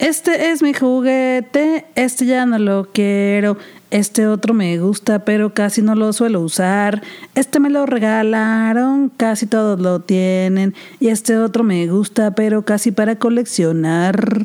Este es mi juguete, este ya no lo quiero. Este otro me gusta, pero casi no lo suelo usar. Este me lo regalaron, casi todos lo tienen. Y este otro me gusta, pero casi para coleccionar.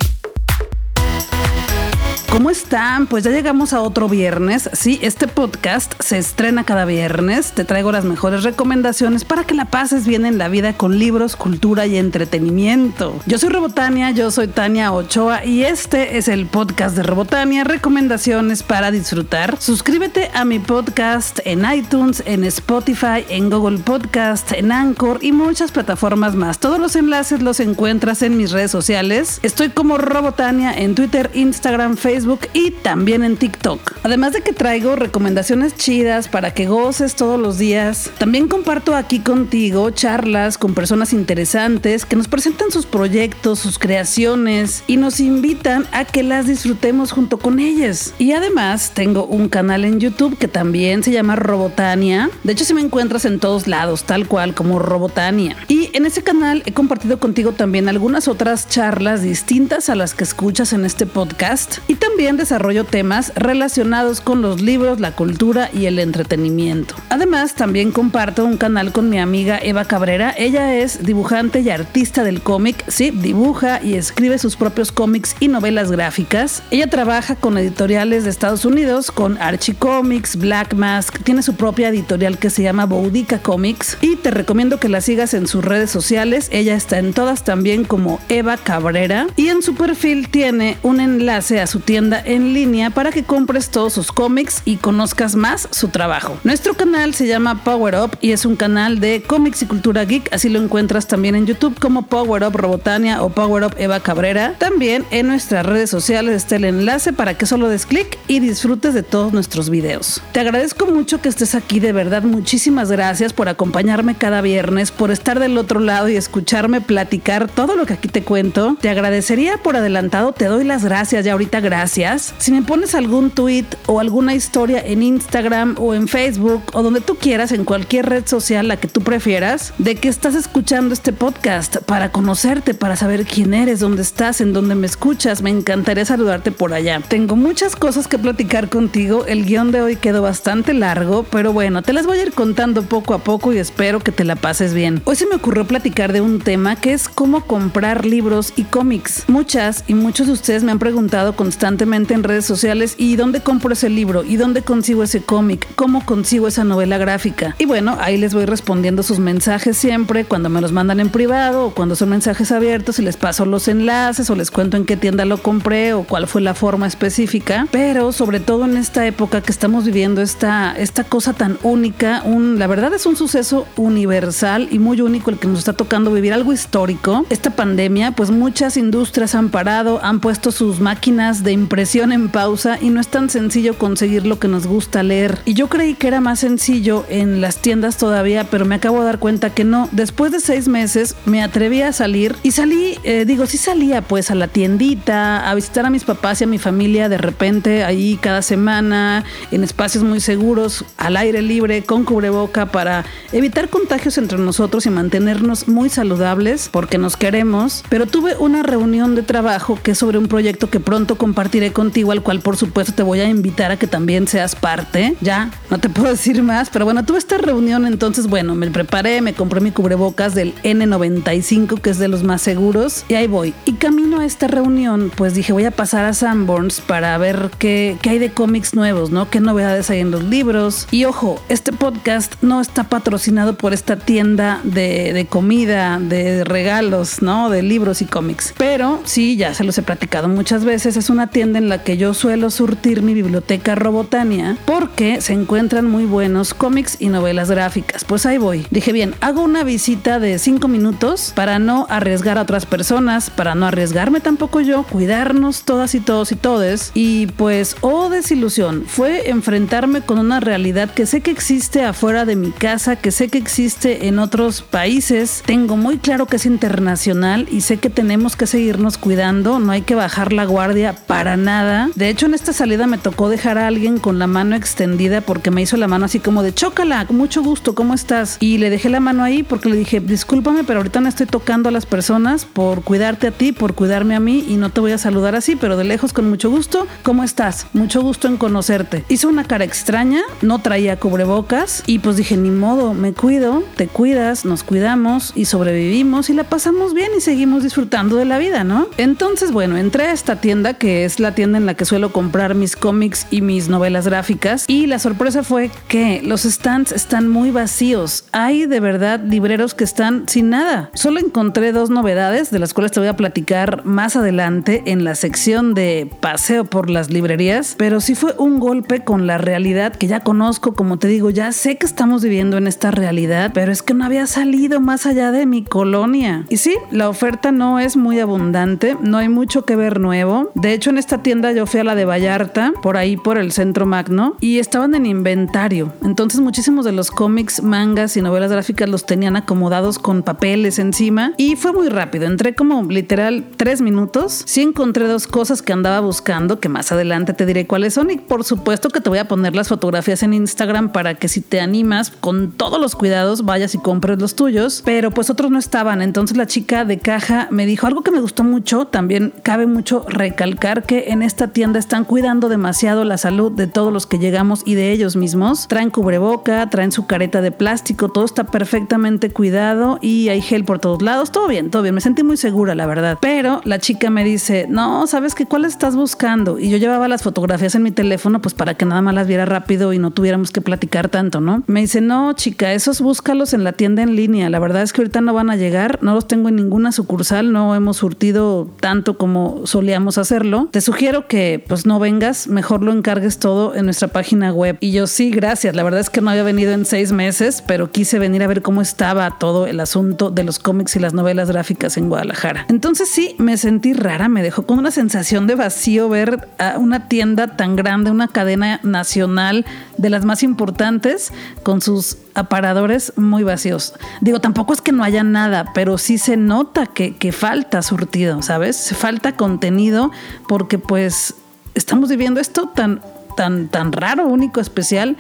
¿Cómo están? Pues ya llegamos a otro viernes. Sí, este podcast se estrena cada viernes. Te traigo las mejores recomendaciones para que la pases bien en la vida con libros, cultura y entretenimiento. Yo soy Robotania, yo soy Tania Ochoa y este es el podcast de Robotania, recomendaciones para disfrutar. Suscríbete a mi podcast en iTunes, en Spotify, en Google Podcast, en Anchor y muchas plataformas más. Todos los enlaces los encuentras en mis redes sociales. Estoy como Robotania en Twitter, Instagram, Facebook y también en TikTok. Además de que traigo recomendaciones chidas para que goces todos los días, también comparto aquí contigo charlas con personas interesantes que nos presentan sus proyectos, sus creaciones y nos invitan a que las disfrutemos junto con ellas. Y además tengo un canal en YouTube que también se llama Robotania. De hecho, si me encuentras en todos lados, tal cual como Robotania. Y en ese canal he compartido contigo también algunas otras charlas distintas a las que escuchas en este podcast. Y también desarrollo temas relacionados con los libros, la cultura y el entretenimiento. Además, también comparto un canal con mi amiga Eva Cabrera. Ella es dibujante y artista del cómic. Sí, dibuja y escribe sus propios cómics y novelas gráficas. Ella trabaja con editoriales de Estados Unidos, con Archie Comics, Black Mask. Tiene su propia editorial que se llama Boudica Comics. Y te recomiendo que la sigas en sus redes sociales. Ella está en todas también como Eva Cabrera. Y en su perfil tiene un enlace a su tienda en línea para que compres todos sus cómics y conozcas más su trabajo. Nuestro canal se llama Power Up y es un canal de cómics y cultura geek, así lo encuentras también en YouTube como Power Up Robotania o Power Up Eva Cabrera. También en nuestras redes sociales está el enlace para que solo des clic y disfrutes de todos nuestros videos. Te agradezco mucho que estés aquí, de verdad, muchísimas gracias por acompañarme cada viernes, por estar del otro lado y escucharme platicar todo lo que aquí te cuento. Te agradecería por adelantado, te doy las gracias ya ahorita, gracias si me pones algún tweet o alguna historia en Instagram o en Facebook o donde tú quieras, en cualquier red social, la que tú prefieras, de que estás escuchando este podcast para conocerte, para saber quién eres, dónde estás, en dónde me escuchas, me encantaría saludarte por allá. Tengo muchas cosas que platicar contigo. El guion de hoy quedó bastante largo, pero bueno, te las voy a ir contando poco a poco y espero que te la pases bien. Hoy se me ocurrió platicar de un tema que es cómo comprar libros y cómics. Muchas y muchos de ustedes me han preguntado constantemente en redes sociales y dónde compro ese libro y dónde consigo ese cómic, cómo consigo esa novela gráfica. Y bueno, ahí les voy respondiendo sus mensajes siempre cuando me los mandan en privado o cuando son mensajes abiertos y les paso los enlaces o les cuento en qué tienda lo compré o cuál fue la forma específica. Pero sobre todo en esta época que estamos viviendo esta, esta cosa tan única, un, la verdad es un suceso universal y muy único el que nos está tocando vivir algo histórico. Esta pandemia, pues muchas industrias han parado, han puesto sus máquinas de impresión en pausa y no es tan sencillo conseguir lo que nos gusta leer. Y yo creí que era más sencillo en las tiendas todavía, pero me acabo de dar cuenta que no. Después de seis meses me atreví a salir y salí, eh, digo, sí salía pues a la tiendita, a visitar a mis papás y a mi familia de repente ahí cada semana, en espacios muy seguros, al aire libre, con cubreboca para evitar contagios entre nosotros y mantenernos muy saludables porque nos queremos. Pero tuve una reunión de trabajo que es sobre un proyecto que pronto compartiré contigo, al cual por supuesto te voy a invitar a que también seas parte. Ya, no te puedo decir más, pero bueno, tuve esta reunión, entonces bueno, me preparé, me compré mi cubrebocas del N95, que es de los más seguros, y ahí voy. Y camino a esta reunión, pues dije, voy a pasar a Sanborns para ver qué, qué hay de cómics nuevos, ¿no? ¿Qué novedades hay en los libros? Y ojo, este podcast no está patrocinado por esta tienda de, de comida, de regalos, ¿no? De libros y cómics. Pero sí, ya se los he platicado muchas veces, es una tienda en la que yo suelo surtir mi biblioteca Robotania porque se encuentran muy buenos cómics y novelas gráficas. Pues ahí voy. Dije, bien, hago una visita de cinco minutos para no arriesgar a otras personas, para no arriesgarme tampoco yo, cuidarnos todas y todos y todes. Y pues, oh desilusión, fue enfrentarme con una realidad que sé que existe afuera de mi casa, que sé que existe en otros países. Tengo muy claro que es internacional y sé que tenemos que seguirnos cuidando, no hay que bajar la guardia para emocionada. De hecho, en esta salida me tocó dejar a alguien con la mano extendida porque me hizo la mano así como de chócala, mucho gusto, ¿cómo estás? Y le dejé la mano ahí porque le dije, discúlpame, pero ahorita no estoy tocando a las personas por cuidarte a ti, por cuidarme a mí y no te voy a saludar así, pero de lejos con mucho gusto, ¿cómo estás? Mucho gusto en conocerte. Hizo una cara extraña, no traía cubrebocas y pues dije, ni modo, me cuido, te cuidas, nos cuidamos y sobrevivimos y la pasamos bien y seguimos disfrutando de la vida, ¿no? Entonces, bueno, entré a esta tienda que es la tienda en la que suelo comprar mis cómics y mis novelas gráficas y la sorpresa fue que los stands están muy vacíos. Hay de verdad libreros que están sin nada. Solo encontré dos novedades de las cuales te voy a platicar más adelante en la sección de paseo por las librerías, pero sí fue un golpe con la realidad que ya conozco, como te digo, ya sé que estamos viviendo en esta realidad, pero es que no había salido más allá de mi colonia. Y sí, la oferta no es muy abundante, no hay mucho que ver nuevo. De hecho, en esta tienda yo fui a la de Vallarta, por ahí por el centro Magno, y estaban en inventario. Entonces muchísimos de los cómics, mangas y novelas gráficas los tenían acomodados con papeles encima y fue muy rápido. Entré como literal tres minutos. Sí encontré dos cosas que andaba buscando, que más adelante te diré cuáles son y por supuesto que te voy a poner las fotografías en Instagram para que si te animas con todos los cuidados vayas y compres los tuyos, pero pues otros no estaban. Entonces la chica de caja me dijo algo que me gustó mucho, también cabe mucho recalcar que en esta tienda están cuidando demasiado la salud de todos los que llegamos y de ellos mismos. Traen cubreboca, traen su careta de plástico, todo está perfectamente cuidado y hay gel por todos lados, todo bien, todo bien, me sentí muy segura la verdad. Pero la chica me dice, no, ¿sabes qué? ¿Cuál estás buscando? Y yo llevaba las fotografías en mi teléfono pues para que nada más las viera rápido y no tuviéramos que platicar tanto, ¿no? Me dice, no, chica, esos búscalos en la tienda en línea, la verdad es que ahorita no van a llegar, no los tengo en ninguna sucursal, no hemos surtido tanto como solíamos hacerlo. Te sugiero que pues no vengas, mejor lo encargues todo en nuestra página web. Y yo sí, gracias, la verdad es que no había venido en seis meses, pero quise venir a ver cómo estaba todo el asunto de los cómics y las novelas gráficas en Guadalajara. Entonces sí, me sentí rara, me dejó con una sensación de vacío ver a una tienda tan grande, una cadena nacional de las más importantes, con sus aparadores muy vacíos. Digo, tampoco es que no haya nada, pero sí se nota que, que falta surtido, ¿sabes? Falta contenido porque pues estamos viviendo esto tan, tan, tan raro, único, especial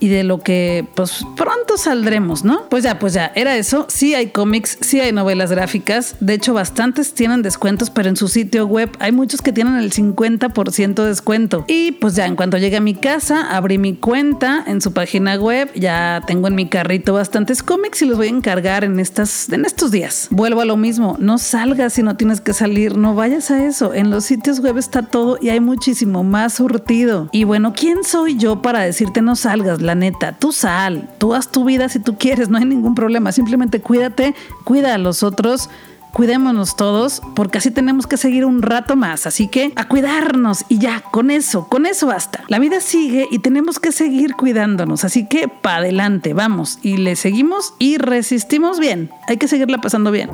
y de lo que pues pronto saldremos, ¿no? Pues ya, pues ya, era eso. Sí hay cómics, sí hay novelas gráficas. De hecho, bastantes tienen descuentos, pero en su sitio web hay muchos que tienen el 50% de descuento. Y pues ya, en cuanto llegué a mi casa, abrí mi cuenta en su página web. Ya tengo en mi carrito bastantes cómics y los voy a encargar en, estas, en estos días. Vuelvo a lo mismo, no salgas si no tienes que salir, no vayas a eso. En los sitios web está todo y hay muchísimo más surtido. Y bueno, ¿quién soy yo para decirte no salgas? La neta, tú sal, tú haz tu vida si tú quieres, no hay ningún problema, simplemente cuídate, cuida a los otros. Cuidémonos todos porque así tenemos que seguir un rato más. Así que a cuidarnos y ya, con eso, con eso basta. La vida sigue y tenemos que seguir cuidándonos. Así que para adelante, vamos y le seguimos y resistimos bien. Hay que seguirla pasando bien.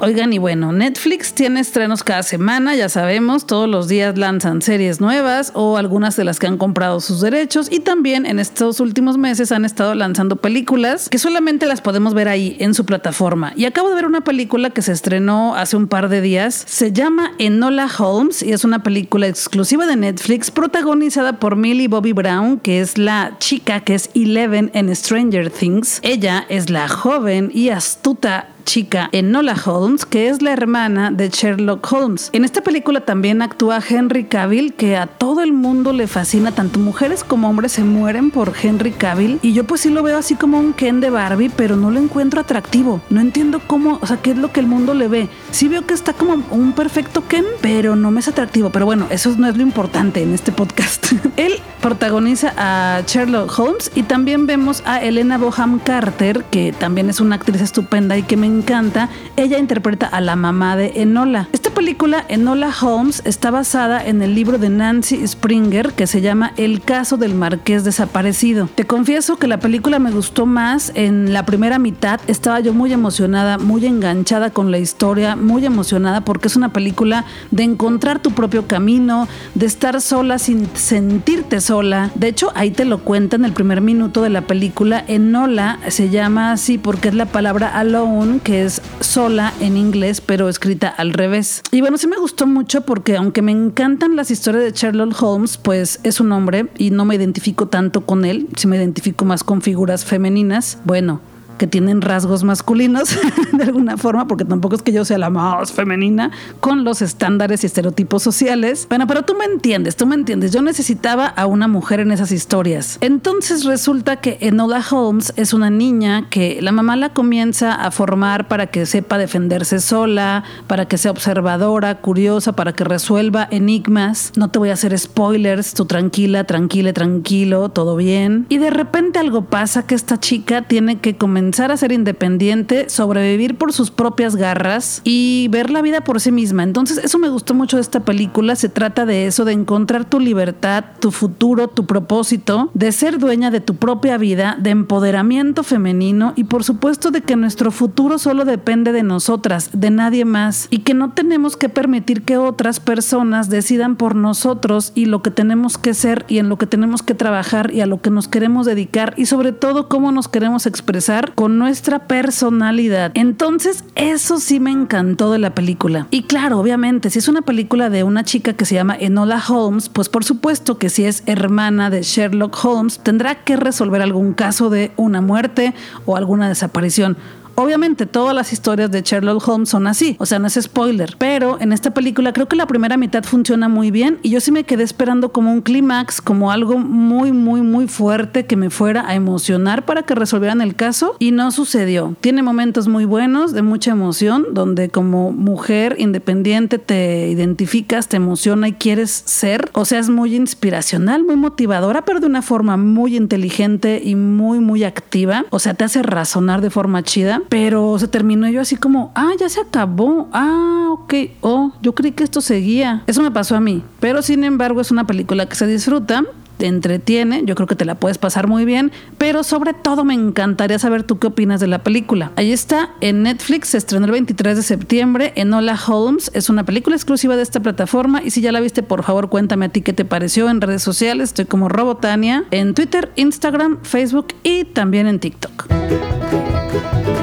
Oigan, y bueno, Netflix tiene estrenos cada semana, ya sabemos, todos los días lanzan series nuevas o algunas de las que han comprado sus derechos y también en estos últimos meses han estado lanzando películas que solamente las podemos ver ahí en su plataforma. Y acabo de ver una película que se estrenó hace un par de días, se llama Enola Holmes y es una película exclusiva de Netflix protagonizada por Millie Bobby Brown, que es la chica que es Eleven en Stranger Things. Ella es la joven y astuta chica Enola Holmes, que es la hermana de Sherlock Holmes. En esta película también actúa Henry Cavill, que a todo el mundo le fascina, tanto mujeres como hombres se mueren por Henry Cavill. Y yo pues sí lo veo así como un Ken de Barbie, pero no lo encuentro atractivo. No entiendo cómo, o sea, qué es lo que el mundo le ve. Sí veo que está como un perfecto Ken, pero no me es atractivo. Pero bueno, eso no es lo importante en este podcast. Él protagoniza a Sherlock Holmes y también vemos a Elena Boham Carter, que también es una actriz estupenda y que me encanta. Ella interpreta a la mamá de Enola. Esta película, Enola Holmes, está basada en el libro de Nancy Springer que se llama El caso del marqués desaparecido. Te confieso que la película me gustó más en la primera mitad. Estaba yo muy emocionada, muy enganchada con la historia, muy emocionada porque es una película de encontrar tu propio camino, de estar sola sin sentirte sola. De hecho, ahí te lo cuenta en el primer minuto de la película. Enola se llama así porque es la palabra alone, que es sola en inglés, pero escrita al revés. Y bueno, sí me gustó mucho porque aunque me encantan las historias de Sherlock Holmes, pues es un hombre y no me identifico tanto con él, si me identifico más con figuras femeninas. Bueno, que tienen rasgos masculinos de alguna forma, porque tampoco es que yo sea la más femenina con los estándares y estereotipos sociales. Bueno, pero tú me entiendes, tú me entiendes. Yo necesitaba a una mujer en esas historias. Entonces resulta que Enola Holmes es una niña que la mamá la comienza a formar para que sepa defenderse sola, para que sea observadora, curiosa, para que resuelva enigmas. No te voy a hacer spoilers, tú tranquila, tranquila, tranquilo, todo bien. Y de repente algo pasa que esta chica tiene que comenzar a ser independiente, sobrevivir por sus propias garras y ver la vida por sí misma. Entonces, eso me gustó mucho de esta película. Se trata de eso, de encontrar tu libertad, tu futuro, tu propósito, de ser dueña de tu propia vida, de empoderamiento femenino y por supuesto de que nuestro futuro solo depende de nosotras, de nadie más y que no tenemos que permitir que otras personas decidan por nosotros y lo que tenemos que ser y en lo que tenemos que trabajar y a lo que nos queremos dedicar y sobre todo cómo nos queremos expresar con nuestra personalidad. Entonces, eso sí me encantó de la película. Y claro, obviamente, si es una película de una chica que se llama Enola Holmes, pues por supuesto que si es hermana de Sherlock Holmes, tendrá que resolver algún caso de una muerte o alguna desaparición. Obviamente todas las historias de Sherlock Holmes son así, o sea, no es spoiler, pero en esta película creo que la primera mitad funciona muy bien y yo sí me quedé esperando como un clímax, como algo muy, muy, muy fuerte que me fuera a emocionar para que resolvieran el caso y no sucedió. Tiene momentos muy buenos, de mucha emoción, donde como mujer independiente te identificas, te emociona y quieres ser, o sea, es muy inspiracional, muy motivadora, pero de una forma muy inteligente y muy, muy activa, o sea, te hace razonar de forma chida pero se terminó yo así como, ah, ya se acabó, ah, ok, oh, yo creí que esto seguía. Eso me pasó a mí, pero sin embargo es una película que se disfruta te entretiene, yo creo que te la puedes pasar muy bien, pero sobre todo me encantaría saber tú qué opinas de la película. Ahí está, en Netflix, se estrenó el 23 de septiembre, Enola Holmes, es una película exclusiva de esta plataforma y si ya la viste, por favor cuéntame a ti qué te pareció en redes sociales, estoy como Robotania, en Twitter, Instagram, Facebook y también en TikTok.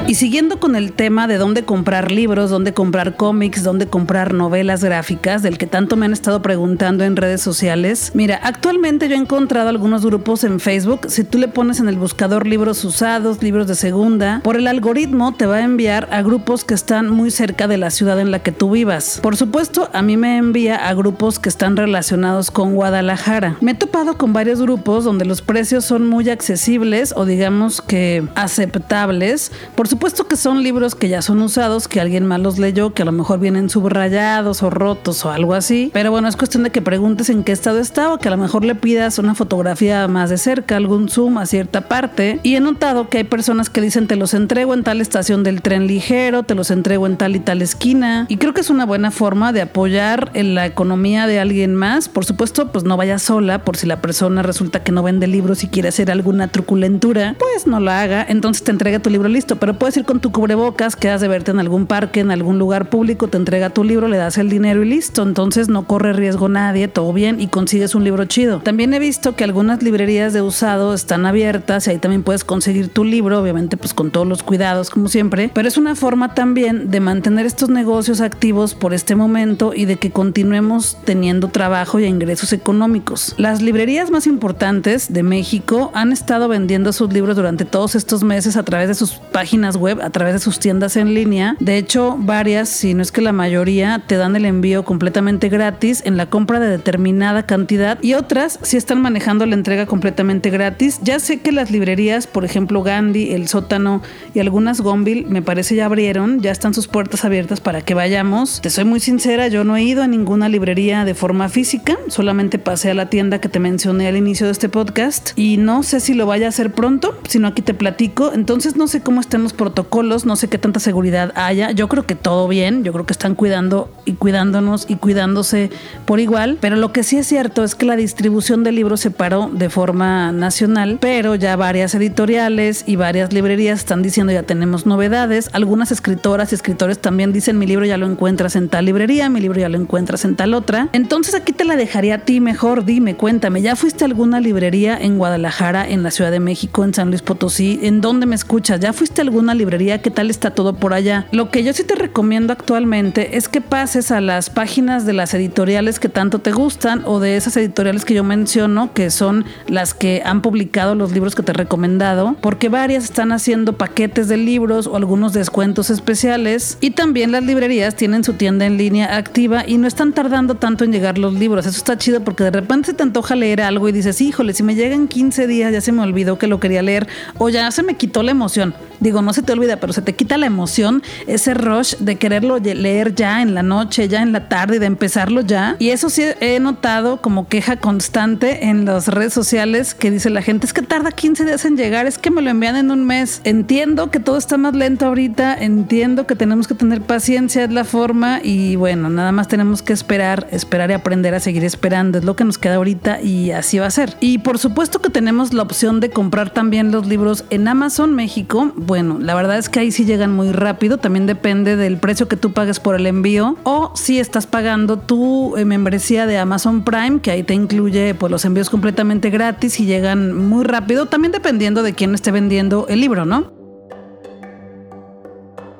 Y siguiendo con el tema de dónde comprar libros, dónde comprar cómics, dónde comprar novelas gráficas, del que tanto me han estado preguntando en redes sociales, mira, actualmente yo he encontrado algunos grupos en Facebook. Si tú le pones en el buscador libros usados, libros de segunda, por el algoritmo te va a enviar a grupos que están muy cerca de la ciudad en la que tú vivas. Por supuesto, a mí me envía a grupos que están relacionados con Guadalajara. Me he topado con varios grupos donde los precios son muy accesibles o digamos que aceptables. Por supuesto que son libros que ya son usados, que alguien más los leyó, que a lo mejor vienen subrayados o rotos o algo así. Pero bueno, es cuestión de que preguntes en qué estado está o que a lo mejor le pidas una fotografía más de cerca, algún zoom a cierta parte. Y he notado que hay personas que dicen te los entrego en tal estación del tren ligero, te los entrego en tal y tal esquina. Y creo que es una buena forma de apoyar en la economía de alguien más. Por supuesto, pues no vaya sola por si la persona resulta que no vende libros y quiere hacer alguna truculentura, pues no la haga. Entonces te entrega tu libro listo, pero puedes ir con tu cubrebocas, quedas de verte en algún parque, en algún lugar público, te entrega tu libro, le das el dinero y listo. Entonces no corre riesgo nadie, todo bien y consigues un libro chido. También he visto que algunas librerías de usado están abiertas y ahí también puedes conseguir tu libro, obviamente pues con todos los cuidados como siempre, pero es una forma también de mantener estos negocios activos por este momento y de que continuemos teniendo trabajo y ingresos económicos. Las librerías más importantes de México han estado vendiendo sus libros durante todos estos meses a través de sus páginas web, a través de sus tiendas en línea. De hecho, varias, si no es que la mayoría, te dan el envío completamente gratis en la compra de determinada cantidad y otras, si están manejando la entrega completamente gratis. Ya sé que las librerías, por ejemplo Gandhi, El Sótano y algunas Gonville, me parece ya abrieron, ya están sus puertas abiertas para que vayamos. Te soy muy sincera, yo no he ido a ninguna librería de forma física, solamente pasé a la tienda que te mencioné al inicio de este podcast y no sé si lo vaya a hacer pronto, sino aquí te platico. Entonces no sé cómo estén los protocolos, no sé qué tanta seguridad haya. Yo creo que todo bien, yo creo que están cuidando y cuidándonos y cuidándose por igual, pero lo que sí es cierto es que la distribución de libros se paró de forma nacional, pero ya varias editoriales y varias librerías están diciendo ya tenemos novedades. Algunas escritoras y escritores también dicen mi libro ya lo encuentras en tal librería, mi libro ya lo encuentras en tal otra. Entonces aquí te la dejaría a ti mejor, dime, cuéntame, ¿ya fuiste a alguna librería en Guadalajara, en la Ciudad de México, en San Luis Potosí? ¿En dónde me escuchas? ¿Ya fuiste a alguna librería? ¿Qué tal está todo por allá? Lo que yo sí te recomiendo actualmente es que pases a las páginas de las editoriales que tanto te gustan o de esas editoriales que yo menciono, que son las que han publicado los libros que te he recomendado, porque varias están haciendo paquetes de libros o algunos descuentos especiales y también las librerías tienen su tienda en línea activa y no están tardando tanto en llegar los libros. Eso está chido porque de repente se te antoja leer algo y dices, híjole, si me llegan 15 días ya se me olvidó que lo quería leer o ya se me quitó la emoción. Digo, no se te olvida, pero se te quita la emoción, ese rush de quererlo leer ya en la noche, ya en la tarde de empezarlo ya. Y eso sí he notado como queja constante en las redes sociales que dice la gente, es que tarda 15 días en llegar, es que me lo envían en un mes. Entiendo que todo está más lento ahorita, entiendo que tenemos que tener paciencia, es la forma y bueno, nada más tenemos que esperar, esperar y aprender a seguir esperando, es lo que nos queda ahorita y así va a ser. Y por supuesto que tenemos la opción de comprar también los libros en Amazon México bueno, la verdad es que ahí sí llegan muy rápido, también depende del precio que tú pagues por el envío o si estás pagando tu eh, membresía de Amazon Prime, que ahí te incluye pues los envíos completamente gratis y llegan muy rápido, también dependiendo de quién esté vendiendo el libro, ¿no?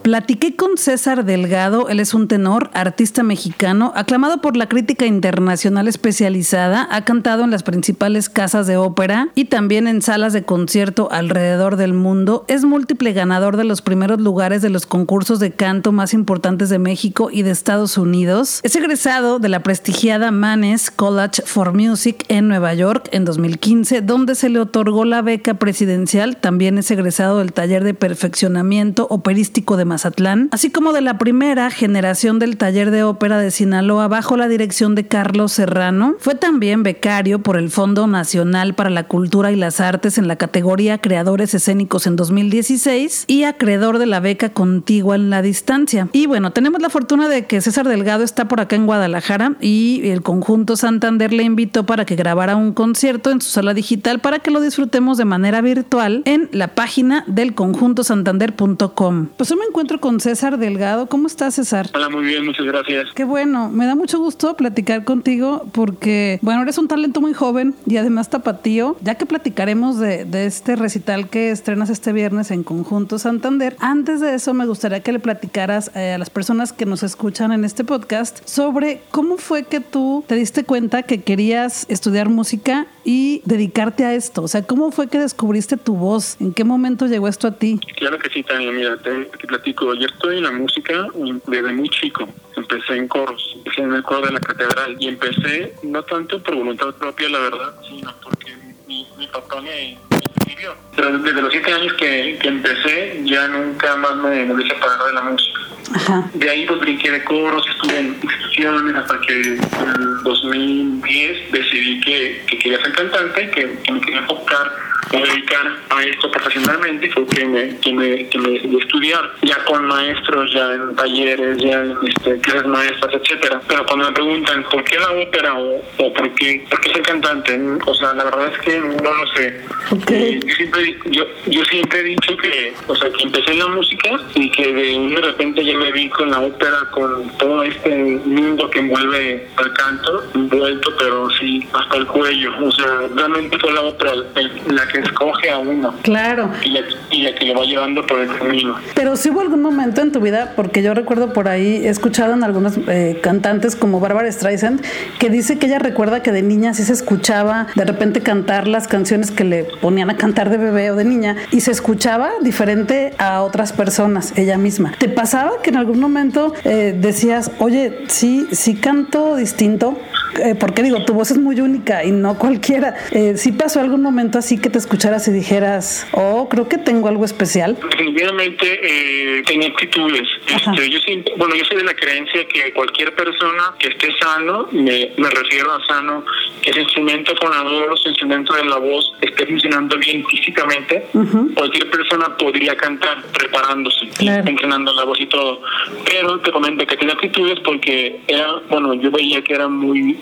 Platiqué con César Delgado, él es un tenor, artista mexicano, aclamado por la crítica internacional especializada, ha cantado en las principales casas de ópera y también en salas de concierto alrededor del mundo, es múltiple ganador de los primeros lugares de los concursos de canto más importantes de México y de Estados Unidos, es egresado de la prestigiada Manes College for Music en Nueva York en 2015, donde se le otorgó la beca presidencial, también es egresado del taller de perfeccionamiento operístico de Mazatlán, así como de la primera generación del taller de ópera de Sinaloa bajo la dirección de Carlos Serrano. Fue también becario por el Fondo Nacional para la Cultura y las Artes en la categoría Creadores Escénicos en 2016 y acreedor de la beca Contigua en la Distancia. Y bueno, tenemos la fortuna de que César Delgado está por acá en Guadalajara y el conjunto Santander le invitó para que grabara un concierto en su sala digital para que lo disfrutemos de manera virtual en la página del conjuntosantander.com. Pues yo me encuentro con César Delgado. ¿Cómo estás, César? Hola, muy bien, muchas gracias. Qué bueno, me da mucho gusto platicar contigo porque, bueno, eres un talento muy joven y además tapatío, ya que platicaremos de, de este recital que estrenas este viernes en Conjunto Santander. Antes de eso, me gustaría que le platicaras eh, a las personas que nos escuchan en este podcast sobre cómo fue que tú te diste cuenta que querías estudiar música y dedicarte a esto. O sea, ¿cómo fue que descubriste tu voz? ¿En qué momento llegó esto a ti? Claro que sí, Tania. Mira, te, platico yo estoy en la música desde muy chico. Empecé en coros, empecé en el coro de la catedral y empecé no tanto por voluntad propia, la verdad, sino porque mi, mi papá me, Pero desde los siete años que, que empecé, ya nunca más me, hubiese separado de la música. Ajá. De ahí pues brinqué de coros, estuve en instituciones hasta que en el 2010 decidí que, que quería ser cantante, que, que me quería enfocar dedicar a esto profesionalmente fue que me, que me, que me estudiar ya con maestros, ya en talleres, ya en este, clases maestras, etcétera. Pero cuando me preguntan por qué la ópera o, o por qué por qué ser cantante, o sea, la verdad es que no lo sé. Okay. Yo, siempre, yo, yo siempre he dicho que, o sea, que empecé en la música y que de, repente ya me vi con la ópera, con todo este mundo que envuelve al canto, envuelto, pero sí, hasta el cuello. O sea, realmente fue la ópera la que escoge a uno. Claro. Y la, y que le va llevando por el camino. Pero si hubo algún momento en tu vida, porque yo recuerdo por ahí, he escuchado en algunos eh, cantantes como Barbara Streisand, que dice que ella recuerda que de niña sí se escuchaba de repente cantar las canciones que le ponían a cantar de bebé o de niña y se escuchaba diferente a otras personas, ella misma. ¿Te pasaba que en algún momento eh, decías, oye, sí, sí canto distinto? Eh, porque digo, tu voz es muy única y no cualquiera. Eh, ¿Sí pasó algún momento así que te escucharas y dijeras, oh, creo que tengo algo especial? Definitivamente eh, tenía actitudes. Este, yo bueno, yo soy de la creencia que cualquier persona que esté sano, me, me refiero a sano, que ese instrumento fonador, su instrumento de la voz esté funcionando bien físicamente, cualquier persona podría cantar preparándose, entrenando la voz y todo. Pero te comento que tenía actitudes porque era, bueno, yo veía que era muy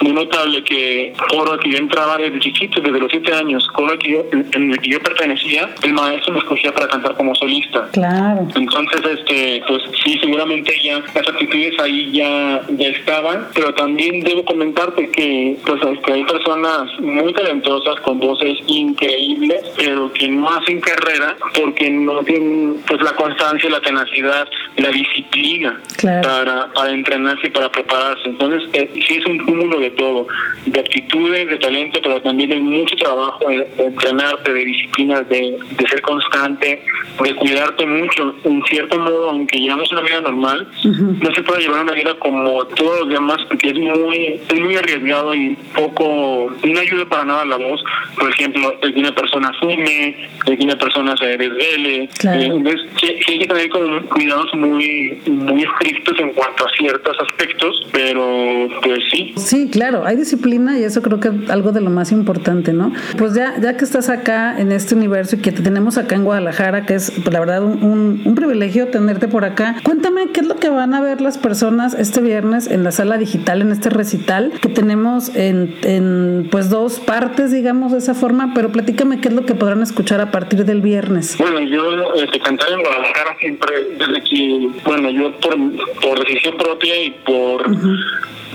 muy notable que coro que yo entraba desde chiquito, desde los siete años, coro que yo, en el que yo pertenecía, el maestro me escogía para cantar como solista. Claro. Entonces, este, pues sí, seguramente ya las actitudes ahí ya, ya estaban, pero también debo comentarte que, pues, que hay personas muy talentosas con voces increíbles, pero que no hacen carrera porque no tienen, pues, la constancia, la tenacidad, la disciplina para, para entrenarse y para prepararse. Entonces, eh, sí es un cúmulo de todo, de actitudes, de talento, pero también de mucho trabajo, de, entrenarte, de disciplina, de, ser constante, de cuidarte mucho. En cierto modo, aunque llevamos una vida normal, no se puede llevar una vida como todos los demás, porque es muy, es muy arriesgado y poco, no ayuda para nada la voz. Por ejemplo, el que una persona fume, el que una persona se desvele. Eh, entonces, hay que tener como cuidados muy, muy estrictos en cuanto a ciertos aspectos, pero pues sí. Sí, claro, hay disciplina y eso creo que es algo de lo más importante, ¿no? Pues ya, ya que estás acá en este universo y que te tenemos acá en Guadalajara, que es pues, la verdad un, un, privilegio tenerte por acá, cuéntame qué es lo que van a ver las personas este viernes en la sala digital, en este recital que tenemos en, en pues dos partes, digamos de esa forma, pero platícame qué es lo que podrán escuchar a partir del viernes. Bueno, yo este, cantar en Guadalajara siempre, desde que, bueno, yo por, por decisión propia y por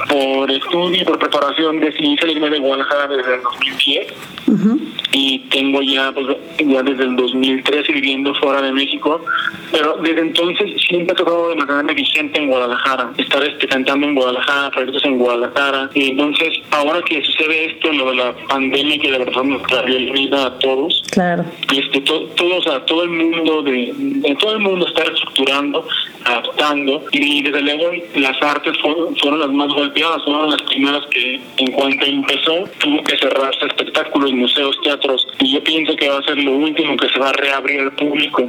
por estudio y por preparación decidí salirme de Guadalajara desde el 2010 y tengo ya, pues, ya desde el 2013 viviendo fuera de México, pero desde entonces siempre he tocado de manera vigente en Guadalajara, estar este, cantando en Guadalajara, proyectos en Guadalajara, y entonces ahora que sucede esto, lo de la pandemia que de verdad nos cambió la vida a todos, claro. este, to, todos, a todo el mundo, de, de, todo el mundo está reestructurando, adaptando, y desde luego las artes fueron, fueron las más golpeadas, fueron las primeras que en cuanto empezó tuvo que cerrarse espectáculos, museos, teatros, y yo pienso que va a ser lo último que se va a reabrir al público.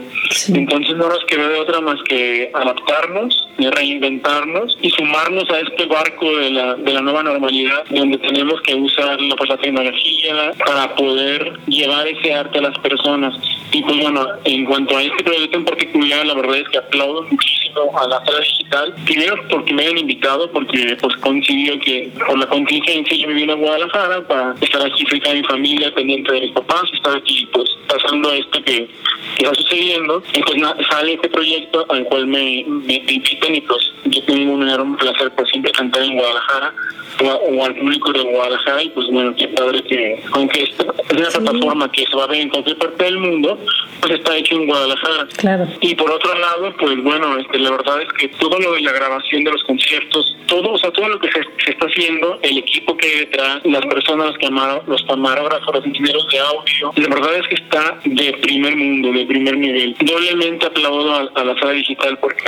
Entonces no nos queda de otra más que adaptarnos, reinventarnos y sumarnos a este barco de la, de la nueva normalidad, donde tenemos que usar la, pues, la tecnología para poder llevar ese arte a las personas. Y pues bueno, en cuanto a este proyecto en particular, la verdad es que aplaudo muchísimo a la sala digital. Primero porque me han invitado, porque pues coincidió que por la contingencia yo me vine a Guadalajara para estar aquí cerca de mi familia, pendiente de mis papás, estar aquí pues pasando esto que, que va sucediendo. Y pues sale este proyecto al cual me, me, invitan y pues yo tengo un enorme placer por siempre cantar en Guadalajara o, al público de Guadalajara y pues bueno, qué padre que aunque esta es una plataforma que se va a ver en cualquier parte del mundo, pues está hecho en Guadalajara. Claro. Y por otro lado, pues bueno, este, la verdad es que todo lo de la grabación de los conciertos, todo, o sea, todo lo que se, está haciendo, el equipo que hay detrás, las personas, que amaron, los camarógrafos, los ingenieros de audio, la verdad es que está de primer mundo, de primer nivel. Doblemente aplaudo a, la sala digital porque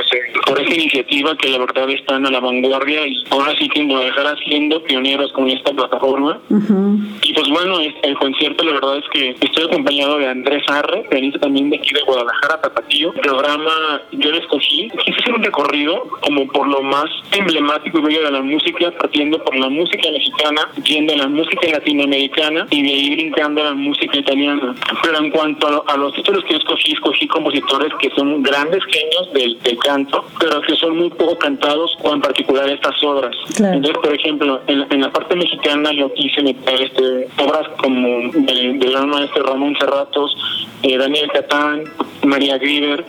por esa iniciativa que la verdad están a la vanguardia y ahora sí que en Guadalajara siendo pioneros con esta plataforma. Y pues bueno, el concierto la verdad es que estoy acompañado de Andrés Arre, que también de aquí de Guadalajara, Tapatío. El programa yo lo escogí, quise hacer un recorrido como por lo más emblemático y bello de la música, partiendo por la música mexicana, yendo a la música latinoamericana y de ahí brincando a la música italiana. Pero en cuanto a, los títulos que yo escogí, escogí compositores que son grandes genios del, canto, pero que son muy poco cantados o en particular estas obras. Entonces, por ejemplo, en, la parte mexicana yo quise meter este, obras como del, gran maestro Ramón Cerratos, eh, Daniel Catán, María Grieber,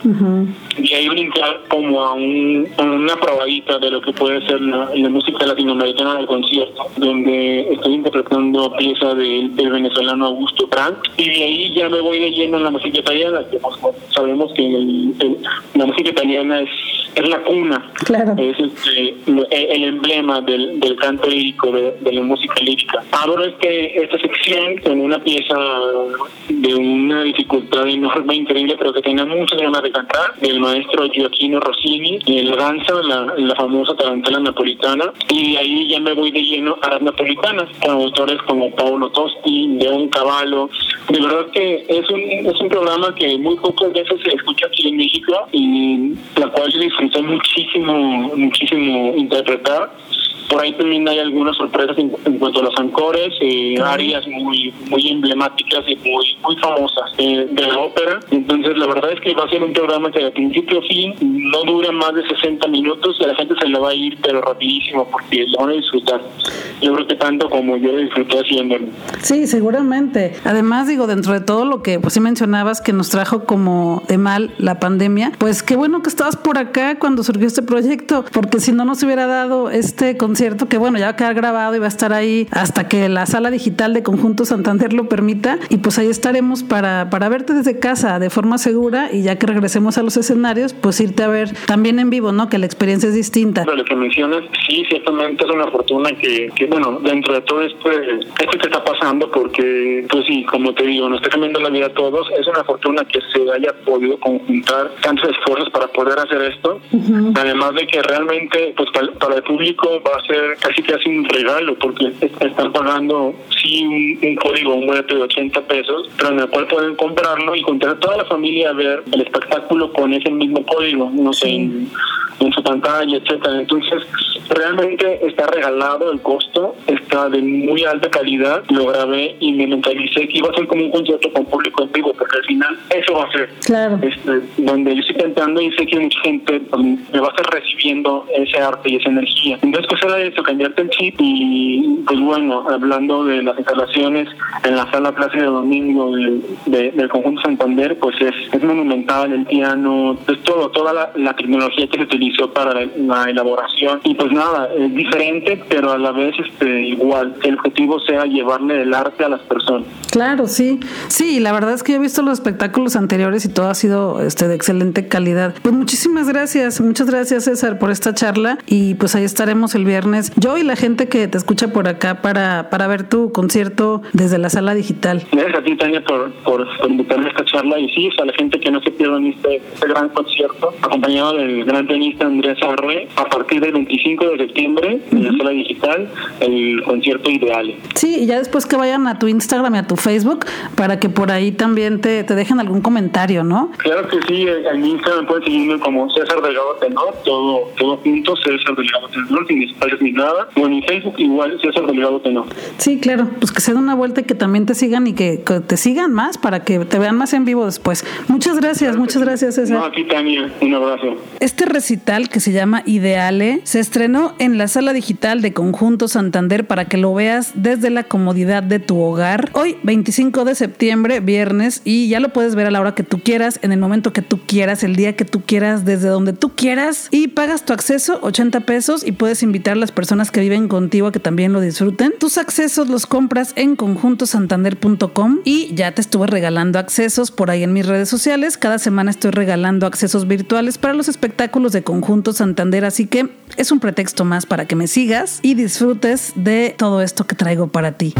y ahí brincar como a, un, una probadita de lo que puede ser la, música latinoamericana del concierto, donde estoy interpretando pieza del, venezolano Augusto Brandt, y de ahí ya me voy de lleno en la música italiana, que pues, sabemos que la música italiana es es la cuna, claro. es este, el emblema del, del canto lírico, de, la música lírica. Abro este, esta sección con una pieza de una dificultad enorme, increíble, pero que tenía muchas ganas de cantar, del maestro Gioacchino Rossini, el danza, la, famosa tarantela napolitana, y ahí ya me voy de lleno a las napolitanas, con autores como Paolo Tosti, León Cavallo. De verdad que es un, es un programa que muy pocas veces se escucha aquí en México y la cual yo disfruté muchísimo, muchísimo interpretar por ahí también hay algunas sorpresas en, cuanto a los ancores, eh, áreas muy muy emblemáticas y muy muy famosas eh, de la ópera. Entonces, la verdad es que va a ser un programa que de principio a fin no dura más de 60 minutos y a la gente se le va a ir, pero rapidísimo, porque lo van a disfrutar. Yo creo que tanto como yo disfruté haciéndolo. Sí, seguramente. Además, digo, dentro de todo lo que pues sí mencionabas que nos trajo como de mal la pandemia, pues qué bueno que estabas por acá cuando surgió este proyecto, porque si no nos hubiera dado este cierto que bueno, ya va a quedar grabado y va a estar ahí hasta que la sala digital de Conjunto Santander lo permita y pues ahí estaremos para, para verte desde casa de forma segura y ya que regresemos a los escenarios, pues irte a ver también en vivo, ¿no? Que la experiencia es distinta. Lo que mencionas, sí, ciertamente es una fortuna que, que bueno, dentro de todo esto, esto que está pasando, porque pues sí, como te digo, nos está cambiando la vida a todos, es una fortuna que se haya podido conjuntar tantos esfuerzos para poder hacer esto, además de que realmente pues para, para el público va a ser casi que hace un regalo porque están pagando sí un, código, un boleto de 80 pesos, pero en el cual pueden comprarlo y contar a toda la familia a ver el espectáculo con ese mismo código, no sé, en, su pantalla, etcétera. Entonces, realmente está regalado el costo, está de muy alta calidad, lo grabé y me mentalicé que iba a ser como un concierto con público en vivo, porque al final eso va a ser. Claro. Este, donde yo estoy cantando y sé que mucha gente pues, me va a estar recibiendo ese arte y esa energía. Entonces, pues era eso, cambiarte el chip y pues bueno, hablando de las instalaciones en la sala Plaza de Domingo del conjunto Santander, pues es, es monumental el piano, es todo, toda la, tecnología que se utilizó para la, elaboración y pues nada, es diferente, pero a la vez este igual, el objetivo sea llevarle el arte a las personas. Claro, sí, sí, la verdad es que he visto los espectáculos anteriores y todo ha sido este de excelente calidad. Pues muchísimas gracias, muchas gracias César por esta charla y pues ahí estaremos el viernes. Yo y la gente que te escucha por acá para, para ver tu concierto desde la sala digital. Gracias a ti, Tania, por, por, invitarme a esta charla y sí, a la gente que no se pierdan este, este gran concierto, acompañado del gran tenista Andrés Arre, a partir del 25 de septiembre en la sala digital, el concierto ideal. Sí, y ya después que vayan a tu Instagram y a tu Facebook para que por ahí también te, te dejen algún comentario, ¿no? Claro que sí, en Instagram pueden seguirme como César Delgado Tenor, todo, todo junto, César Delgado Tenor, sin espacios ni nada. Bueno, en Facebook igual César Delgado Tenor. Sí, claro, pues que se den una vuelta y que también te sigan y que, te sigan más para que te vean más en vivo después. Muchas gracias, muchas gracias César. No, aquí Tania, un abrazo. Este recital que se llama Ideale se estrenó en la sala digital de Conjunto Santander para que lo veas desde la comodidad de tu hogar. Hoy 25 de septiembre, viernes, y ya lo puedes ver a la hora que tú quieras, en el momento que tú quieras, el día que tú quieras, desde donde tú quieras, y pagas tu acceso, 80 pesos, y puedes invitar las personas que viven contigo a que también lo disfruten. Tus accesos los compras en conjuntosantander.com y ya te estuve regalando accesos por ahí en mis redes sociales. Cada semana estoy regalando accesos virtuales para los espectáculos de Conjunto Santander, así que es un pretexto más para que me sigas y disfrutes de todo esto que traigo para ti.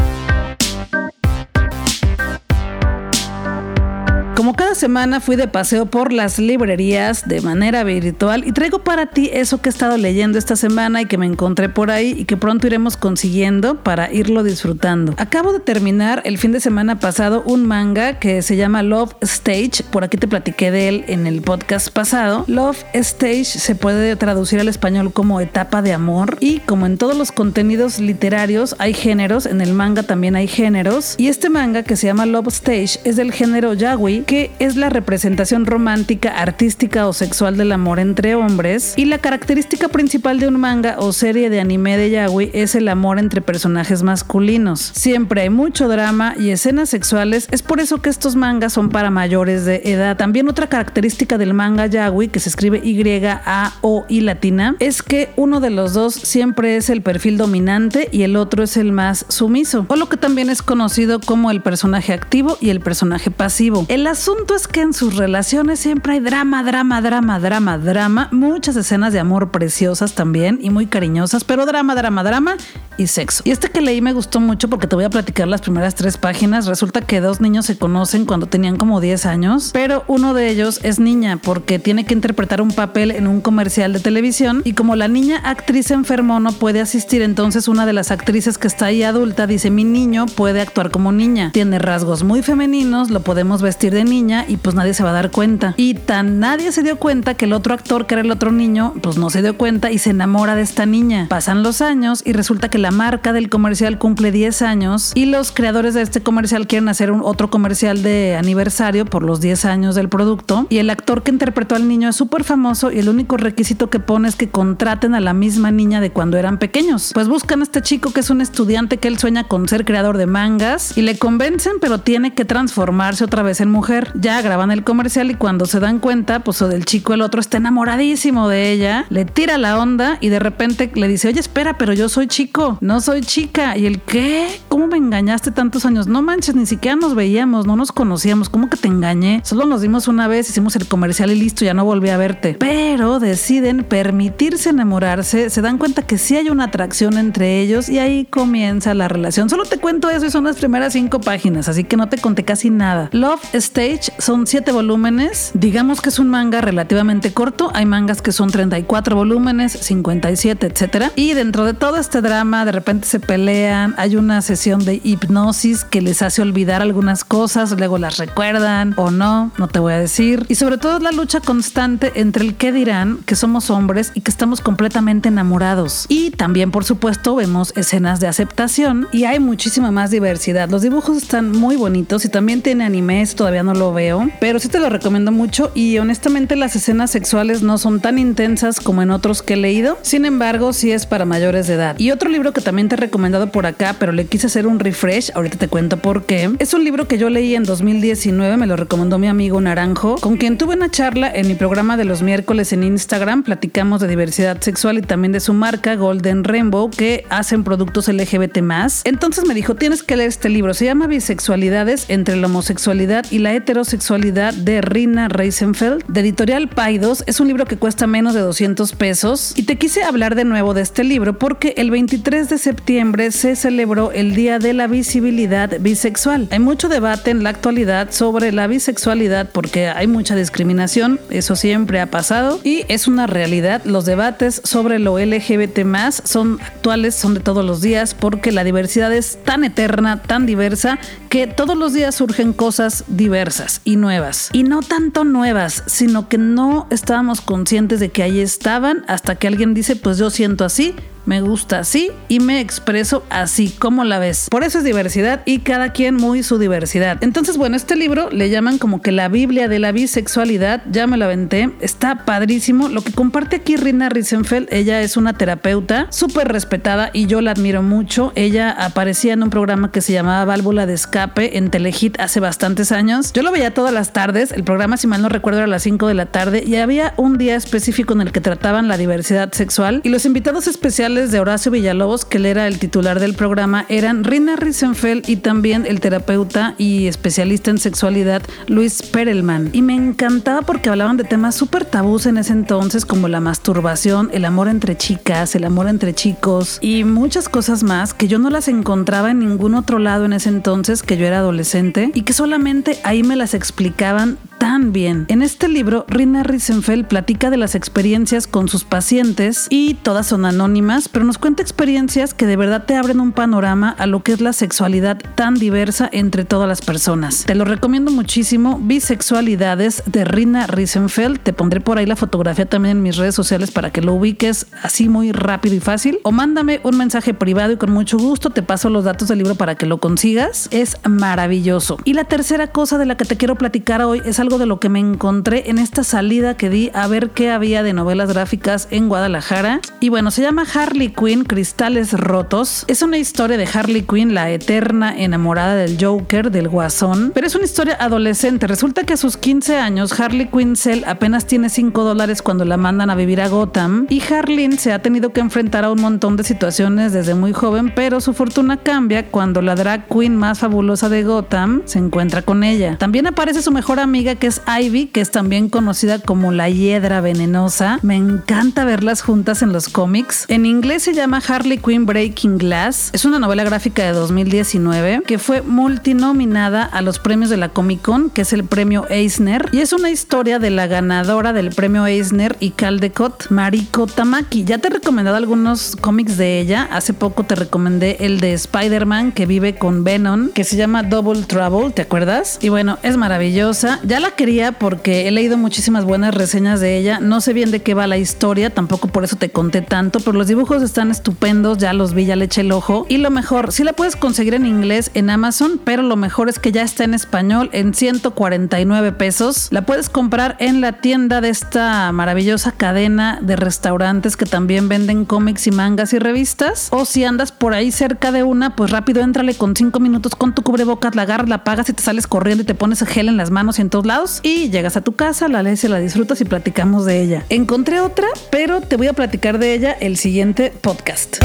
Como cada semana fui de paseo por las librerías de manera virtual y traigo para ti eso que he estado leyendo esta semana y que me encontré por ahí y que pronto iremos consiguiendo para irlo disfrutando. Acabo de terminar el fin de semana pasado un manga que se llama Love Stage, por aquí te platiqué de él en el podcast pasado. Love Stage se puede traducir al español como etapa de amor y como en todos los contenidos literarios hay géneros, en el manga también hay géneros y este manga que se llama Love Stage es del género yaoi que es la representación romántica, artística o sexual del amor entre hombres y la característica principal de un manga o serie de anime de yaoi es el amor entre personajes masculinos. Siempre hay mucho drama y escenas sexuales, es por eso que estos mangas son para mayores de edad. También otra característica del manga yaoi, que se escribe Y, A, O y latina, es que uno de los dos siempre es el perfil dominante y el otro es el más sumiso, o lo que también es conocido como el personaje activo y el personaje pasivo. El asunto es que en sus relaciones siempre hay drama, drama, drama, drama, drama, muchas escenas de amor preciosas también y muy cariñosas, pero drama, drama, drama y sexo. Y este que leí me gustó mucho porque te voy a platicar las primeras tres páginas. Resulta que dos niños se conocen cuando tenían como 10 años, pero uno de ellos es niña porque tiene que interpretar un papel en un comercial de televisión y como la niña actriz enfermó no puede asistir, entonces una de las actrices que está ahí adulta dice mi niño puede actuar como niña, tiene rasgos muy femeninos, lo podemos vestir de niña y pues nadie se va a dar cuenta. Y tan nadie se dio cuenta que el otro actor que era el otro niño pues no se dio cuenta y se enamora de esta niña. Pasan los años y resulta que la marca del comercial cumple 10 años y los creadores de este comercial quieren hacer un otro comercial de aniversario por los 10 años del producto y el actor que interpretó al niño es súper famoso y el único requisito que pone es que contraten a la misma niña de cuando eran pequeños. Pues buscan a este chico que es un estudiante que él sueña con ser creador de mangas y le convencen pero tiene que transformarse otra vez en mujer. Ya graban el comercial y cuando se dan cuenta pues el chico el otro está enamoradísimo de ella, le tira la onda y de repente le dice oye espera pero yo soy chico, no soy chica y el qué, ¿cómo me engañaste tantos años? No manches, ni siquiera nos veíamos, no nos conocíamos, ¿cómo que te engañé? Solo nos dimos una vez, hicimos el comercial y listo, ya no volví a verte. Pero deciden permitirse enamorarse, se dan cuenta que sí hay una atracción entre ellos y ahí comienza la relación. Solo te cuento eso y son las primeras cinco páginas, así que no te conté casi nada. Love Stage son siete volúmenes, digamos que es un manga relativamente corto, hay mangas que son 34 volúmenes, 57, etcétera. Y dentro de todo este drama, de repente se pelean, hay una sesión de hipnosis que les hace olvidar algunas cosas, luego las recuerdan o no, no te voy a decir. Y sobre todo la lucha constante entre el que dirán que somos hombres y que estamos completamente enamorados. Y también, por supuesto, vemos escenas de aceptación y hay muchísima más diversidad. Los dibujos están muy bonitos y también tiene animes, todavía no lo veo, pero sí te lo recomiendo mucho y honestamente las escenas sexuales no son tan intensas como en otros que he leído. Sin embargo, sí es para mayores de edad. Y otro libro que también te he recomendado por acá, pero le quise hacer un refresh, ahorita te cuento por qué. Es un libro que yo leí en 2019, me lo recomendó mi amigo Naranjo, con quien tuve una charla en mi programa de los miércoles en Instagram. Platicamos de diversidad sexual y también de su marca Golden Rainbow, que hacen productos LGBT. Entonces me dijo, tienes que leer este libro. Se llama Bisexualidades entre la homosexualidad y la heterosexualidad de Rina Reisenfeld, de editorial Paidos. Es un libro que cuesta menos de 200 pesos. Y te quise hablar de nuevo de este libro porque el 23 de septiembre se celebró el Día de la Visibilidad Bisexual. Hay mucho debate en la actualidad sobre la bisexualidad porque hay mucha discriminación, eso siempre ha pasado y es una realidad. Los debates sobre lo LGBT más son actuales, son de todos los días porque la diversidad es tan eterna, tan diversa, que todos los días surgen cosas diversas y nuevas. Y no tanto nuevas, sino que no estábamos conscientes de que ahí estaban hasta que alguien dice, pues yo siento así, me gusta así y me expreso así como la ves. Por eso es diversidad y cada quien muy su diversidad. Entonces, bueno, este libro le llaman como que la Biblia de la bisexualidad, ya me lo aventé, está padrísimo. Lo que comparte aquí Rina Risenfeld, ella es una terapeuta súper respetada y yo la admiro mucho. Ella aparecía en un programa que se llamaba Válvula de Escape en Telehit hace bastantes años. Yo lo veía todas las tardes, el programa si mal no recuerdo era a las 5 de la tarde y había un día específico en el que trataban la diversidad sexual y los invitados especiales de Horacio Villalobos, que él era el titular del programa, eran Rina Risenfeld y también el terapeuta y especialista en sexualidad Luis Perelman. Y me encantaba porque hablaban de temas súper tabús en ese entonces, como la masturbación, el amor entre chicas, el amor entre chicos y muchas cosas más que yo no las encontraba en ningún otro lado en ese entonces que yo era adolescente y que solamente ahí me las explicaban tan bien. En este libro, Rina Risenfeld platica de las experiencias con sus pacientes y todas son anónimas, pero nos cuenta experiencias que de verdad te abren un panorama a lo que es la sexualidad tan diversa entre todas las personas. Te lo recomiendo muchísimo, Bisexualidades de Rina Risenfeld. Te pondré por ahí la fotografía también en mis redes sociales para que lo ubiques así muy rápido y fácil. O mándame un mensaje privado y con mucho gusto te paso los datos del libro para que lo consigas. Es maravilloso. Y la tercera cosa de la que te quiero platicar hoy es algo de lo que me encontré en esta salida que di a ver qué había de novelas gráficas en Guadalajara. Y bueno, se llama Harley Quinn, Cristales Rotos. Es una historia de Harley Quinn, la eterna enamorada del Joker, del Guasón. Pero es una historia adolescente. Resulta que a sus 15 años, Harley Quinn Cell apenas tiene 5 dólares cuando la mandan a vivir a Gotham. Y Harleen se ha tenido que enfrentar a un montón de situaciones desde muy joven, pero su fortuna cambia cuando la drag queen más fabulosa de Gotham se encuentra con ella. También aparece su mejor amiga que es Ivy, que es también conocida como la hiedra venenosa. Me encanta verlas juntas en los cómics. En inglés se llama Harley Quinn Breaking Glass. Es una novela gráfica de 2019 que fue multinominada a los premios de la Comic Con, que es el premio Eisner. Y es una historia de la ganadora del premio Eisner y Caldecott, Mariko Tamaki. Ya te he recomendado algunos cómics de ella. Hace poco te recomendé el de Spider-Man que vive con Venom, que se llama Double Trouble, ¿te acuerdas? Y bueno, es maravillosa. Ya la quería porque he leído muchísimas buenas reseñas de ella. No sé bien de qué va la historia, tampoco por eso te conté tanto, pero los dibujos están estupendos, ya los vi, ya le eché el ojo. Y lo mejor, sí la puedes conseguir en inglés en Amazon, pero lo mejor es que ya está en español en 149 pesos. La puedes comprar en la tienda de esta maravillosa cadena de restaurantes que también venden cómics y mangas y revistas. O si andas por ahí cerca de una, pues rápido entrale con 5 minutos con tu cubrebocas, la agarras, la pagas y te sales corriendo y te pones gel en las manos y en todos lados. Y llegas a tu casa, la lees y la disfrutas y platicamos de ella. Encontré otra, pero te voy a platicar de ella el siguiente podcast.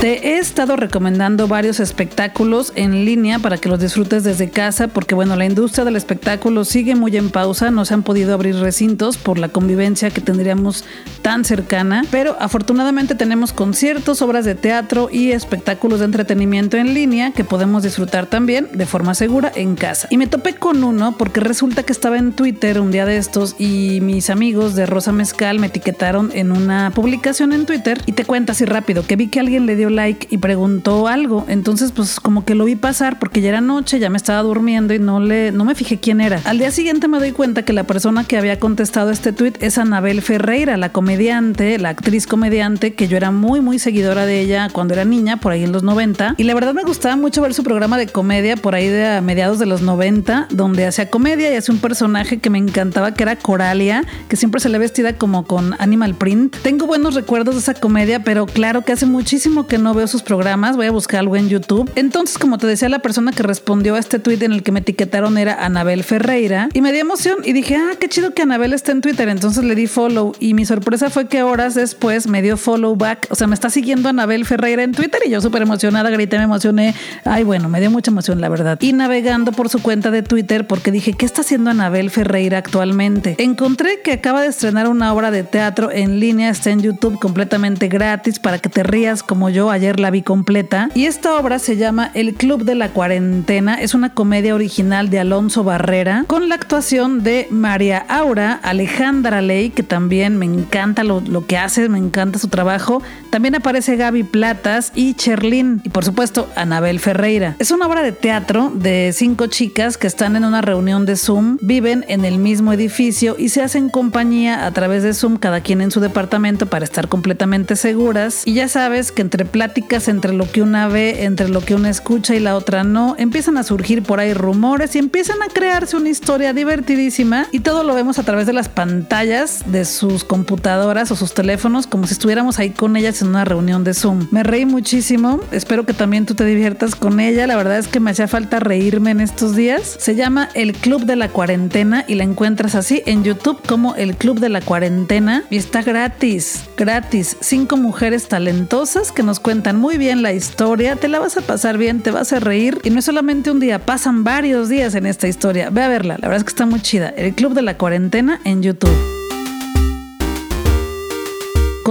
Te he estado recomendando varios espectáculos en línea para que los disfrutes desde casa porque bueno, la industria del espectáculo sigue muy en pausa, no se han podido abrir recintos por la convivencia que tendríamos tan cercana, pero afortunadamente tenemos conciertos, obras de teatro y espectáculos de entretenimiento en línea que podemos disfrutar también de forma segura en casa. Y me topé con uno porque resulta que estaba en Twitter un día de estos y mis amigos de Rosa Mezcal me etiquetaron en una publicación en Twitter y te cuento así rápido que vi que alguien le dio like y preguntó algo. Entonces, pues como que lo vi pasar porque ya era noche, ya me estaba durmiendo y no le, no me fijé quién era. Al día siguiente me doy cuenta que la persona que había contestado este tweet es Anabel Ferreira, la comediante, la actriz comediante, que yo era muy, muy seguidora de ella cuando era niña, por ahí en los 90. Y la verdad me gustaba mucho ver su programa de comedia por ahí de mediados de los 90, donde hacía comedia y hacía un personaje que me encantaba, que era Coralia, que siempre se le vestida como con animal print. Tengo buenos recuerdos de esa comedia, pero claro que hace muchísimo que no veo sus programas, voy a buscar algo en YouTube. Entonces, como te decía, la persona que respondió a este tweet en el que me etiquetaron era Anabel Ferreira y me dio emoción y dije, ah, qué chido que Anabel está en Twitter. Entonces le di follow y mi sorpresa fue que horas después me dio follow back. O sea, me está siguiendo Anabel Ferreira en Twitter y yo súper emocionada, grité, me emocioné. Ay, bueno, me dio mucha emoción, la verdad. Y navegando por su cuenta de Twitter porque dije, ¿qué está haciendo Anabel Ferreira actualmente? Encontré que acaba de estrenar una obra de teatro en línea, está en YouTube completamente gratis para que te rías como yo ayer la vi completa. Y esta obra se llama El Club de la Cuarentena. Es una comedia original de Alonso Barrera con la actuación de María Aura, Alejandra Ley, que también me encanta lo, lo que hace, me encanta su trabajo. También aparece Gaby Platas y Cherlin. Y por supuesto, Anabel Ferreira. Es una obra de teatro de cinco chicas que están en una reunión de Zoom, viven en el mismo edificio y se hacen compañía a través de Zoom, cada quien en su departamento para estar completamente seguras. Y ya sabes que entre pláticas, entre lo que una ve, entre lo que una escucha y la otra no, empiezan a surgir por ahí rumores y empiezan a crearse una historia divertidísima y todo lo vemos a través de las pantallas de sus computadoras o sus teléfonos como si estuviéramos ahí con ellas en una reunión de Zoom. Me reí muchísimo, espero que también tú te diviertas con ella, la verdad es que me hacía falta reírme en estos días. Se llama El Club de la Cuarentena y la encuentras así en YouTube como El Club de la Cuarentena y está gratis, gratis. Cinco mujeres talentosas que nos cuentan muy bien la historia, te la vas a pasar bien, te vas a reír y no es solamente un día, pasan varios días en esta historia. Ve a verla, la verdad es que está muy chida. El Club de la Cuarentena en YouTube.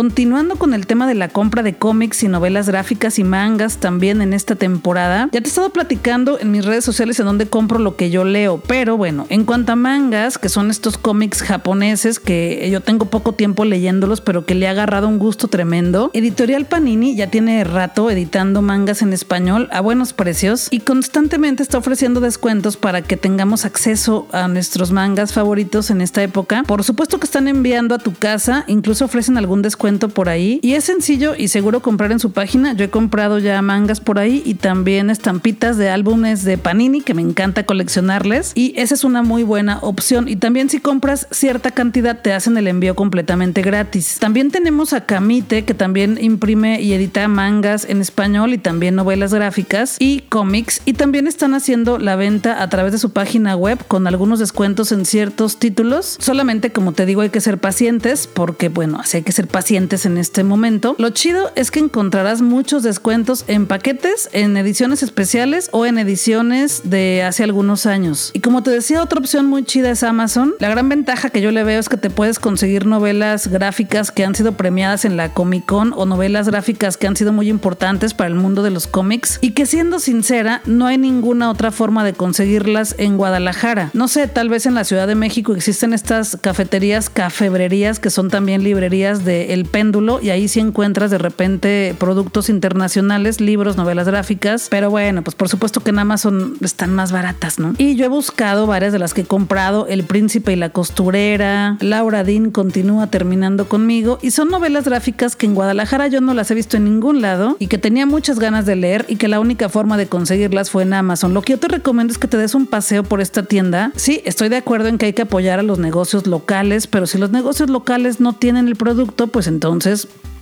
Continuando con el tema de la compra de cómics y novelas gráficas y mangas también en esta temporada, ya te he estado platicando en mis redes sociales en donde compro lo que yo leo, pero bueno, en cuanto a mangas, que son estos cómics japoneses que yo tengo poco tiempo leyéndolos, pero que le ha agarrado un gusto tremendo, Editorial Panini ya tiene rato editando mangas en español a buenos precios y constantemente está ofreciendo descuentos para que tengamos acceso a nuestros mangas favoritos en esta época. Por supuesto que están enviando a tu casa, incluso ofrecen algún descuento por ahí y es sencillo y seguro comprar en su página. Yo he comprado ya mangas por ahí y también estampitas de álbumes de Panini que me encanta coleccionarles y esa es una muy buena opción y también si compras cierta cantidad te hacen el envío completamente gratis. También tenemos a Camite que también imprime y edita mangas en español y también novelas gráficas y cómics y también están haciendo la venta a través de su página web con algunos descuentos en ciertos títulos. Solamente como te digo hay que ser pacientes porque bueno, así hay que ser pacientes en este momento. Lo chido es que encontrarás muchos descuentos en paquetes, en ediciones especiales o en ediciones de hace algunos años. Y como te decía, otra opción muy chida es Amazon. La gran ventaja que yo le veo es que te puedes conseguir novelas gráficas que han sido premiadas en la Comic Con o novelas gráficas que han sido muy importantes para el mundo de los cómics y que siendo sincera, no hay ninguna otra forma de conseguirlas en Guadalajara. No sé, tal vez en la Ciudad de México existen estas cafeterías, cafebrerías que son también librerías de El Péndulo y ahí sí encuentras de repente productos internacionales, libros, novelas gráficas, pero bueno, pues por supuesto que en Amazon están más baratas, ¿no? Y yo he buscado varias de las que he comprado, El Príncipe y la Costurera, Laura Dean continúa terminando conmigo y son novelas gráficas que en Guadalajara yo no las he visto en ningún lado y que tenía muchas ganas de leer y que la única forma de conseguirlas fue en Amazon. Lo que yo te recomiendo es que te des un paseo por esta tienda. Sí, estoy de acuerdo en que hay que apoyar a los negocios locales, pero si los negocios locales no tienen el producto, pues entonces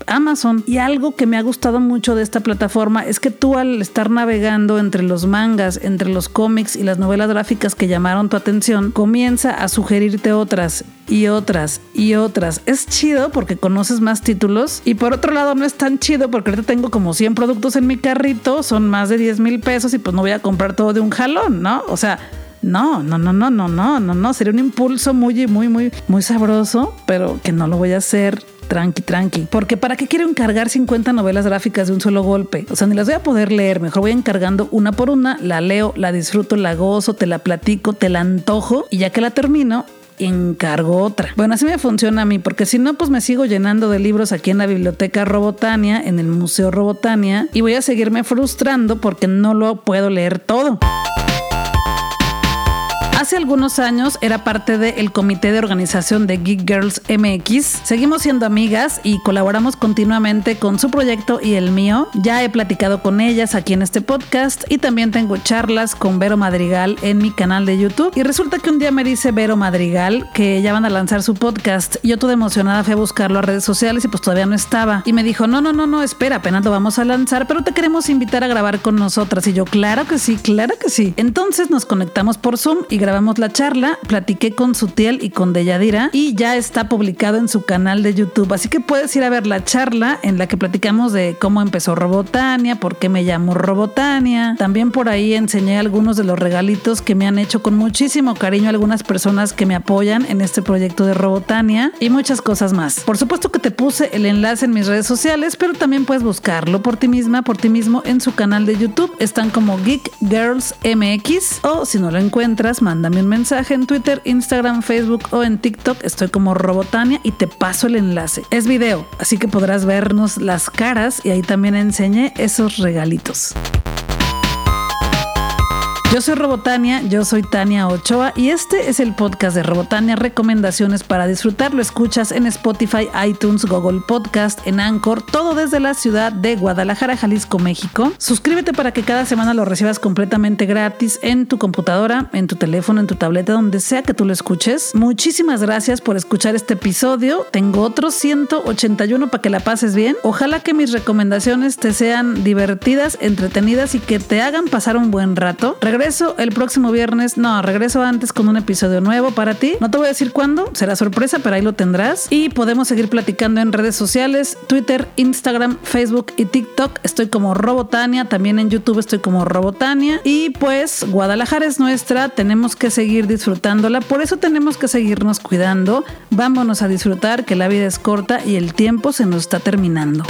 Amazon. Y algo que me ha gustado mucho de esta plataforma es que tú al estar navegando entre los mangas, entre los cómics y las novelas gráficas que llamaron tu atención, comienza a sugerirte otras y otras y otras. Es chido porque conoces más títulos y por otro lado no es tan chido porque ahorita tengo como 100 productos en mi carrito, son más de 10 mil pesos y pues no voy a comprar todo de un jalón, ¿no? O sea... No, no, no, no, no, no, no, no. Sería un impulso muy, muy, muy, muy sabroso, pero que no lo voy a hacer tranqui, tranqui. Porque ¿para qué quiero encargar 50 novelas gráficas de un solo golpe? O sea, ni las voy a poder leer. Mejor voy encargando una por una, la leo, la disfruto, la gozo, te la platico, te la antojo y ya que la termino, encargo otra. Bueno, así me funciona a mí, porque si no, pues me sigo llenando de libros aquí en la biblioteca Robotania, en el Museo Robotania, y voy a seguirme frustrando porque no lo puedo leer todo. Hace algunos años era parte del comité de organización de Geek Girls MX. Seguimos siendo amigas y colaboramos continuamente con su proyecto y el mío. Ya he platicado con ellas aquí en este podcast y también tengo charlas con Vero Madrigal en mi canal de YouTube. Y resulta que un día me dice Vero Madrigal que ya van a lanzar su podcast. Yo toda emocionada fui a buscarlo a redes sociales y pues todavía no estaba. Y me dijo, no, no, no, no, espera, apenas lo vamos a lanzar, pero te queremos invitar a grabar con nosotras. Y yo, claro que sí, claro que sí. Entonces nos conectamos por Zoom y grabamos la charla, platiqué con Sutiel y con Deyadira y ya está publicado en su canal de YouTube. Así que puedes ir a ver la charla en la que platicamos de cómo empezó Robotania, por qué me llamo Robotania. También por ahí enseñé algunos de los regalitos que me han hecho con muchísimo cariño algunas personas que me apoyan en este proyecto de Robotania y muchas cosas más. Por supuesto que te puse el enlace en mis redes sociales, pero también puedes buscarlo por ti misma, por ti mismo en su canal de YouTube. Están como Geek Girls MX o si no lo encuentras, mándame un mensaje en Twitter, Instagram, Facebook o en TikTok. Estoy como Robotania y te paso el enlace. Es video, así que podrás vernos las caras y ahí también enseñé esos regalitos. Yo soy Robotania, yo soy Tania Ochoa y este es el podcast de Robotania, recomendaciones para disfrutar. Lo escuchas en Spotify, iTunes, Google Podcast, en Anchor, todo desde la ciudad de Guadalajara, Jalisco, México. Suscríbete para que cada semana lo recibas completamente gratis en tu computadora, en tu teléfono, en tu tableta, donde sea que tú lo escuches. Muchísimas gracias por escuchar este episodio. Tengo otros 181 para que la pases bien. Ojalá que mis recomendaciones te sean divertidas, entretenidas y que te hagan pasar un buen rato. Regreso el próximo viernes. No, regreso antes con un episodio nuevo para ti. No te voy a decir cuándo, será sorpresa, pero ahí lo tendrás. Y podemos seguir platicando en redes sociales, Twitter, Instagram, Facebook y TikTok. Estoy como Robotania, también en YouTube estoy como Robotania. Y pues Guadalajara es nuestra, tenemos que seguir disfrutándola, por eso tenemos que seguirnos cuidando. Vámonos a disfrutar que la vida es corta y el tiempo se nos está terminando.